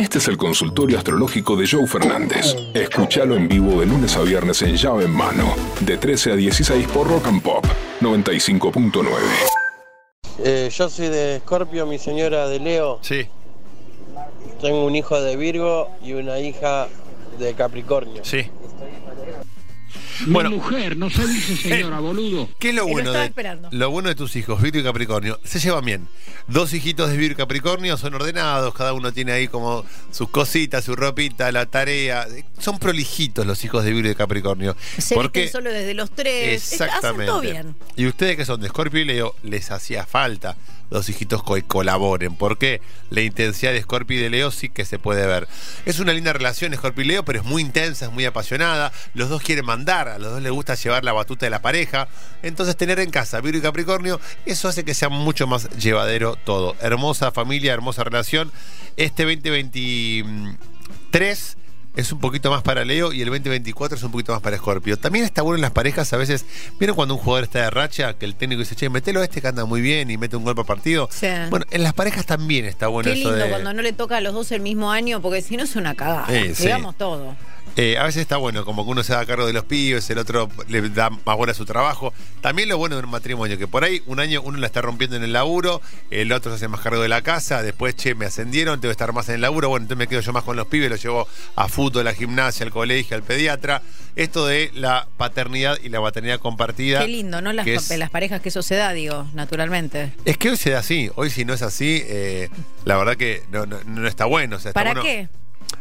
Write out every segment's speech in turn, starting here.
Este es el consultorio astrológico de Joe Fernández. Escúchalo en vivo de lunes a viernes en llave en mano, de 13 a 16 por Rock and Pop 95.9. Eh, yo soy de Escorpio, mi señora de Leo. Sí. Tengo un hijo de Virgo y una hija de Capricornio. Sí. Mi Bueno. mujer, no se dice señora, boludo. ¿Qué es lo lo bueno de esperando. lo bueno de tus hijos, Virgo y Capricornio? Se llevan bien. Dos hijitos de Virgo y Capricornio son ordenados, cada uno tiene ahí como sus cositas, su ropita, la tarea. Son prolijitos los hijos de Virgo y Capricornio. Se Porque- visten solo desde los tres. Hacen Exactamente. todo bien. Y ustedes que son de Scorpio y Leo, les hacía falta los hijitos que colaboren, porque la intensidad de Scorpio y de Leo sí que se puede ver. Es una linda relación Scorpio y Leo, pero es muy intensa, es muy apasionada. Los dos quieren mandar, a los dos les gusta llevar la batuta de la pareja. Entonces tener en casa Virgo y Capricornio, eso hace que sea mucho más llevadero todo. Hermosa familia, hermosa relación. Este 2023 es un poquito más para Leo y el 2024 es un poquito más para Scorpio. También está bueno en las parejas, a veces, ¿vieron cuando un jugador está de racha? Que el técnico dice, che, metelo a este que anda muy bien y mete un gol por partido. Sí. Bueno, en las parejas también está bueno Qué eso lindo de... cuando no le toca a los dos el mismo año, porque si no es una cagada. Sí, sí. Digamos todo. Eh, a veces está bueno, como que uno se da cargo de los pibes, el otro le da más bola a su trabajo. También lo bueno de un matrimonio, que por ahí un año uno la está rompiendo en el laburo, el otro se hace más cargo de la casa, después, che, me ascendieron, tengo que estar más en el laburo, bueno, entonces me quedo yo más con los pibes, los llevo a fútbol, a gimnasia, al colegio, al pediatra. Esto de la paternidad y la maternidad compartida. Qué lindo, ¿no? Las, es- las parejas que eso se da, digo, naturalmente. Es que hoy se da así, hoy si no es así, eh, la verdad que no, no- no está bueno. O sea, está ¿Para bueno- qué?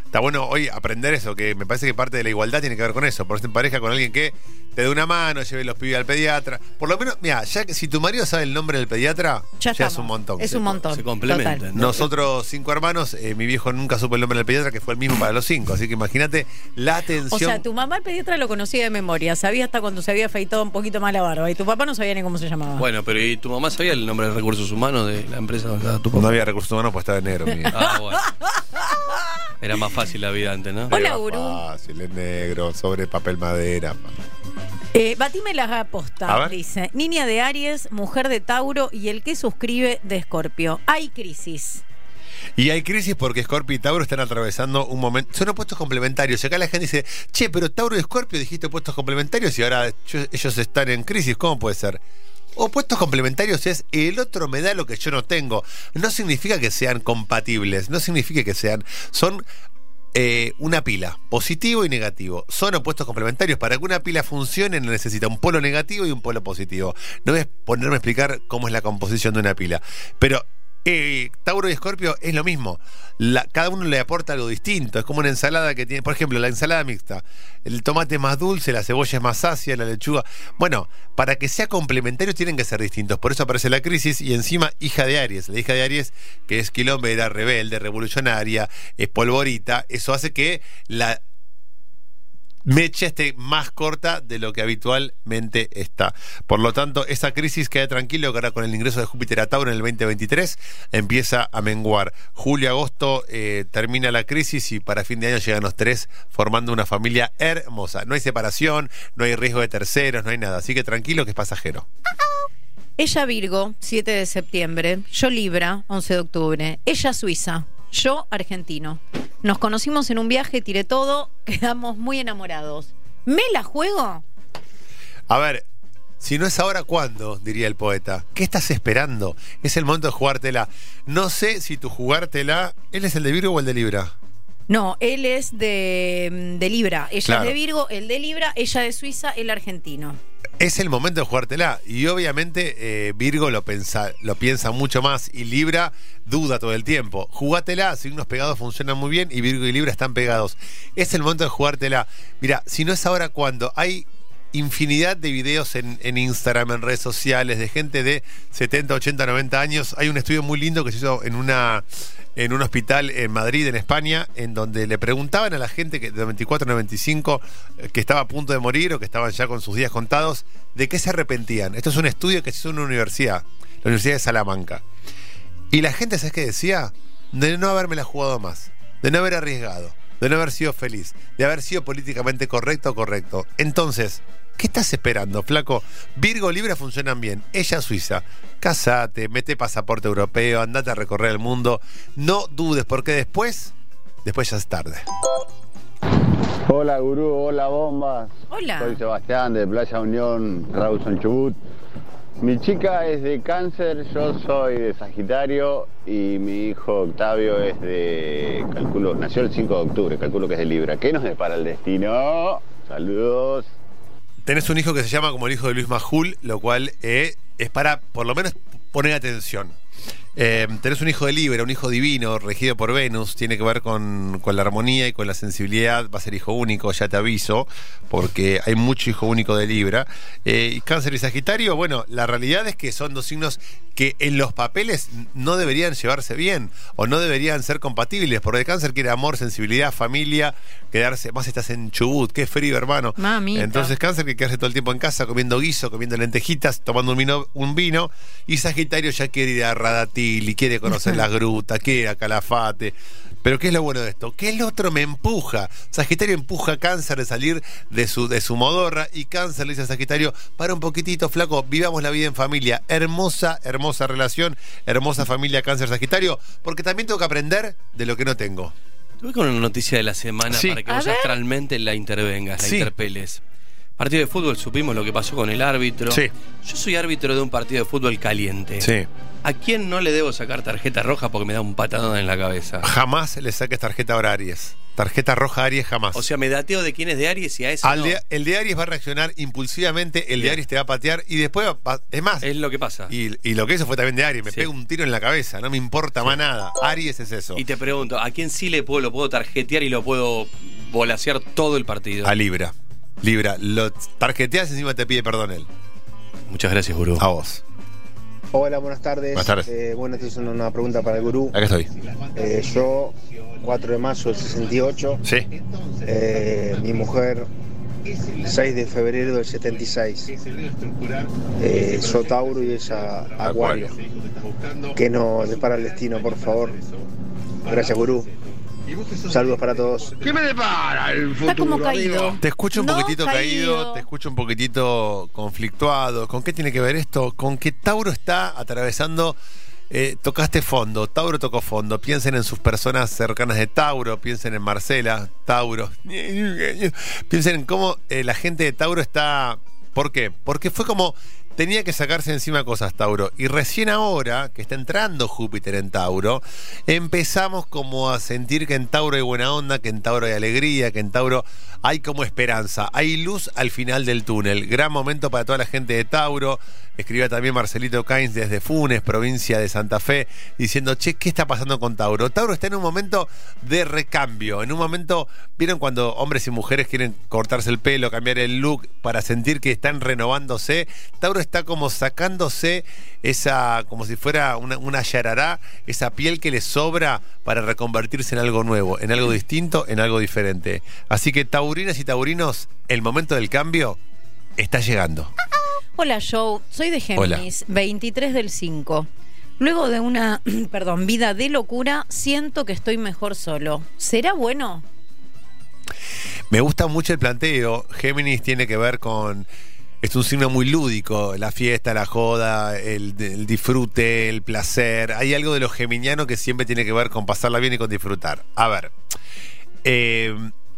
Está bueno hoy aprender eso, que me parece que parte de la igualdad tiene que ver con eso. Por en pareja con alguien que te dé una mano, lleve los pibes al pediatra. Por lo menos, mira, ya que si tu marido sabe el nombre del pediatra, Ya, es estamos. un montón. Es un montón. Se complementan. ¿no? Nosotros cinco hermanos, eh, mi viejo nunca supo el nombre del pediatra, que fue el mismo para los cinco. Así que imagínate la atención. O sea, tu mamá el pediatra lo conocía de memoria, sabía hasta cuando se había afeitado un poquito más la barba y tu papá no sabía ni cómo se llamaba. Bueno, pero ¿y tu mamá sabía el nombre de recursos humanos de la empresa donde estaba tu No papá? había recursos humanos, pues estaba en negro. mi- Ah, bueno. Era más fácil la vida antes, ¿no? Hola, Era gurú. Fácil, es negro, sobre papel madera. Eh, batime la A aposta, ver. dice. Niña de Aries, mujer de Tauro y el que suscribe de Escorpio. Hay crisis. Y hay crisis porque Scorpio y Tauro están atravesando un momento. Son opuestos complementarios. Y acá la gente dice, che, pero Tauro y Scorpio dijiste opuestos complementarios y ahora ellos están en crisis. ¿Cómo puede ser? Opuestos complementarios es el otro me que yo no tengo. No significa que sean compatibles, no significa que sean. Son eh, una pila, positivo y negativo. Son opuestos complementarios. Para que una pila funcione necesita un polo negativo y un polo positivo. No voy a ponerme a explicar cómo es la composición de una pila. Pero eh, Tauro y Escorpio es lo mismo. Cada uno le aporta algo distinto. Es como una ensalada que tiene, por ejemplo, la ensalada mixta. El tomate es más dulce, la cebolla es más ácida, la lechuga. Bueno, para que sea complementario tienen que ser distintos. Por eso aparece la crisis y encima hija de Aries. La hija de Aries, que es quilombera, rebelde, revolucionaria, es polvorita. Eso hace que la mecha esté más corta de lo que habitualmente está. Por lo tanto, esa crisis queda tranquilo que ahora con el ingreso de Júpiter a Tauro en el 2023 empieza a menguar. Julio, agosto eh, termina la crisis y para fin de año llegan los tres formando una familia hermosa. No hay separación, no hay riesgo de terceros, no hay nada. Así que tranquilo que es pasajero. Ella Virgo, 7 de septiembre. Yo Libra, 11 de octubre. Ella Suiza. Yo argentino. Nos conocimos en un viaje, tiré todo, quedamos muy enamorados. ¿Me la juego? A ver, si no es ahora, ¿cuándo? Diría el poeta. ¿Qué estás esperando? Es el momento de jugártela. No sé si tu jugártela, ¿él es el de Virgo o el de Libra? No, él es de, de Libra. Ella Claro. es de Virgo, él de Libra, ella de Suiza, el argentino. Es el momento de jugártela. Y obviamente eh, Virgo lo, pensa, lo piensa mucho más y Libra duda todo el tiempo. Jugátela, signos pegados funcionan muy bien y Virgo y Libra están pegados. Es el momento de jugártela. Mira, si no es ahora, ¿cuándo? Hay infinidad de videos en Instagram, en redes sociales, de gente de 70, 80, 90 años. Hay un estudio muy lindo que se hizo en una en un hospital en Madrid, en España, en donde le preguntaban a la gente que de 24 a 95 eh, que estaba a punto de morir o que estaban ya con sus días contados, de qué se arrepentían. Esto es un estudio que se hizo en una universidad, la Universidad de Salamanca. Y la gente, ¿sabes qué decía? De no haberme jugado más, de no haber arriesgado, de no haber sido feliz, de haber sido políticamente correcto o correcto. Entonces, ¿qué estás esperando, flaco? Virgo Libra funcionan bien. Ella Suiza. Casate, mete pasaporte europeo, andate a recorrer el mundo. No dudes, porque después después ya es tarde. Hola gurú, hola bombas. Hola. Soy Sebastián de Playa Unión, Rawson Chubut. Mi chica es de cáncer, yo soy de Sagitario y mi hijo Octavio es de, calculo, nació el 5 de octubre, calculo que es de Libra. ¿Qué nos depara el destino? Saludos. Tenés un hijo que se llama como el hijo de Luis Majul, lo cual eh, es para, por lo menos, poner atención. Eh, tenés un hijo de Libra, un hijo divino, regido por Venus, tiene que ver con, con la armonía y con la sensibilidad, va a ser hijo único, ya te aviso, porque hay mucho hijo único de Libra. Eh, y Cáncer y Sagitario, bueno, la realidad es que son dos signos que en los papeles no deberían llevarse bien o no deberían ser compatibles, porque el Cáncer quiere amor, sensibilidad, familia, quedarse, más estás en Chubut, qué frío, hermano. Mamita. Entonces Cáncer que quedarse todo el tiempo en casa comiendo guiso, comiendo lentejitas, tomando un vino, un vino y Sagitario ya quiere ir a Radatili, quiere conocer la gruta, quiere ir a Calafate. Pero ¿qué es lo bueno de esto? Que el otro me empuja. Sagitario empuja a Cáncer de salir de su, de su modorra y Cáncer le dice a Sagitario, para un poquitito, flaco, vivamos la vida en familia. Hermosa, hermosa relación, hermosa familia Cáncer-Sagitario, porque también tengo que aprender de lo que no tengo. Tuve con una noticia de la semana Sí. para que A vos ver. astralmente la intervengas, la Sí. interpeles. Partido de fútbol, supimos lo que pasó con el árbitro. Sí. Yo soy árbitro de un partido de fútbol caliente. Sí. ¿A quién no le debo sacar tarjeta roja porque me da un patadón en la cabeza? Jamás le saques tarjeta ahora a Aries. Tarjeta roja a Aries jamás. O sea, me dateo de quién es de Aries y a ese Al no. de- el de Aries va a reaccionar impulsivamente, el de Bien. Aries te va a patear y después, va- es más, Es lo que pasa. y, y lo que hizo fue también de Aries, me Sí. pega un tiro en la cabeza, no me importa más nada. Aries es eso. Y te pregunto, ¿a quién sí le puedo, lo puedo tarjetear y lo puedo volasear todo el partido? A Libra. Libra, lo tarjeteas y encima te pide perdón él. Muchas gracias, gurú. A vos. Hola, buenas tardes. Buenas tardes. Eh, bueno, esta es una, pregunta para el gurú. Acá estoy. Eh, yo, 4 de mayo del 68. Sí. Eh, mi mujer, 6 de febrero del 76. Eh, yo Tauro y ella Acuario. Que nos depara el destino, por favor. Gracias, gurú. Saludos para todos. ¿Qué me depara el futuro? Está como amigo? Te escucho un No, poquitito caído. caído. te escucho un poquitito conflictuado. ¿Con qué tiene que ver esto? Con que Tauro está atravesando. eh, tocaste fondo, Tauro tocó fondo. Piensen en sus personas cercanas de Tauro, piensen en Marcela, Tauro. Piensen en cómo eh, la gente de Tauro está. ¿Por qué? Porque fue como. Tenía que sacarse encima cosas, Tauro. Y recién ahora, que está entrando Júpiter en Tauro, empezamos como a sentir que en Tauro hay buena onda, que en Tauro hay alegría, que en Tauro hay como esperanza. Hay luz al final del túnel. Gran momento para toda la gente de Tauro. Escribía también Marcelito Cains desde Funes, provincia de Santa Fe, diciendo, che, ¿qué está pasando con Tauro? Tauro está en un momento de recambio, en un momento, ¿vieron cuando hombres y mujeres quieren cortarse el pelo, cambiar el look para sentir que están renovándose? Tauro está como sacándose esa, como si fuera una, una yarará, esa piel que le sobra para reconvertirse en algo nuevo, en algo distinto, en algo diferente. Así que taurinas y taurinos, el momento del cambio está llegando. Hola, Joe. Soy de Géminis, 23 del 5. Luego de una, perdón, vida de locura, siento que estoy mejor solo. ¿Será bueno? Me gusta mucho el planteo. Géminis tiene que ver con. Es un signo muy lúdico, la fiesta, la joda, el, el disfrute, el placer. Hay algo de lo geminiano que siempre tiene que ver con pasarla bien y con disfrutar. A ver, eh,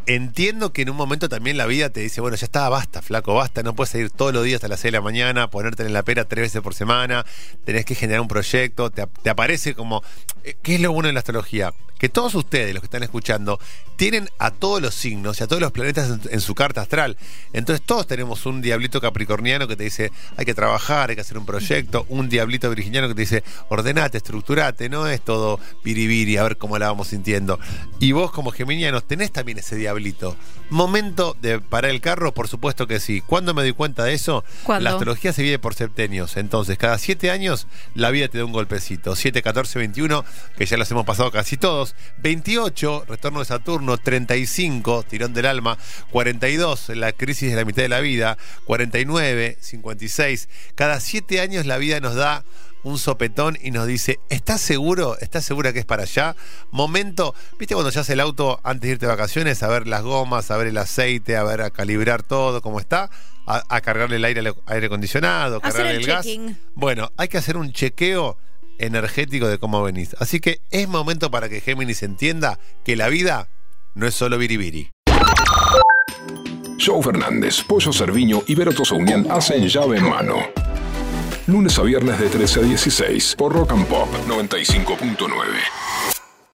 entiendo que en un momento también la vida te dice, bueno, ya está, basta, flaco, basta, no puedes salir todos los días hasta las 6 de la mañana, ponerte en la pera tres veces por semana, tenés que generar un proyecto, te, ap- te aparece como... eh, ¿Qué es lo bueno de la astrología? Que todos ustedes, los que están escuchando, tienen a todos los signos y a todos los planetas en, en su carta astral. Entonces todos tenemos un diablito capricorniano que te dice, hay que trabajar, hay que hacer un proyecto, un diablito virginiano que te dice, ordenate, estructurate, no es todo biribiri, a ver cómo la vamos sintiendo. Y vos como geminianos tenés también ese diablito. Momento de parar el carro, por supuesto que sí. ¿Cuándo me doy cuenta de eso? ¿Cuándo? La astrología se vive por septenios. Entonces, cada siete años la vida te da un golpecito. 7, 14, 21, que ya los hemos pasado casi todos. 28, retorno de Saturno. 35, tirón del alma. 42, la crisis de la mitad de la vida. 49, 56. Cada siete años la vida nos da un sopetón y nos dice, ¿estás seguro? ¿Estás segura que es para allá? Momento, ¿viste cuando ya hace el auto antes de irte de vacaciones? A ver las gomas, a ver el aceite, a ver, a calibrar todo, cómo está, a, a cargarle el aire, aire acondicionado, cargarle el el, gas. Bueno, hay que hacer un chequeo energético de cómo venís. Así que es momento para que Géminis entienda que la vida no es solo biribiri. Joe Fernández, Pollo Cerviño y Vero Unión hacen llave en mano. Lunes a viernes de 13 a 16 por Rock and Pop 95.9.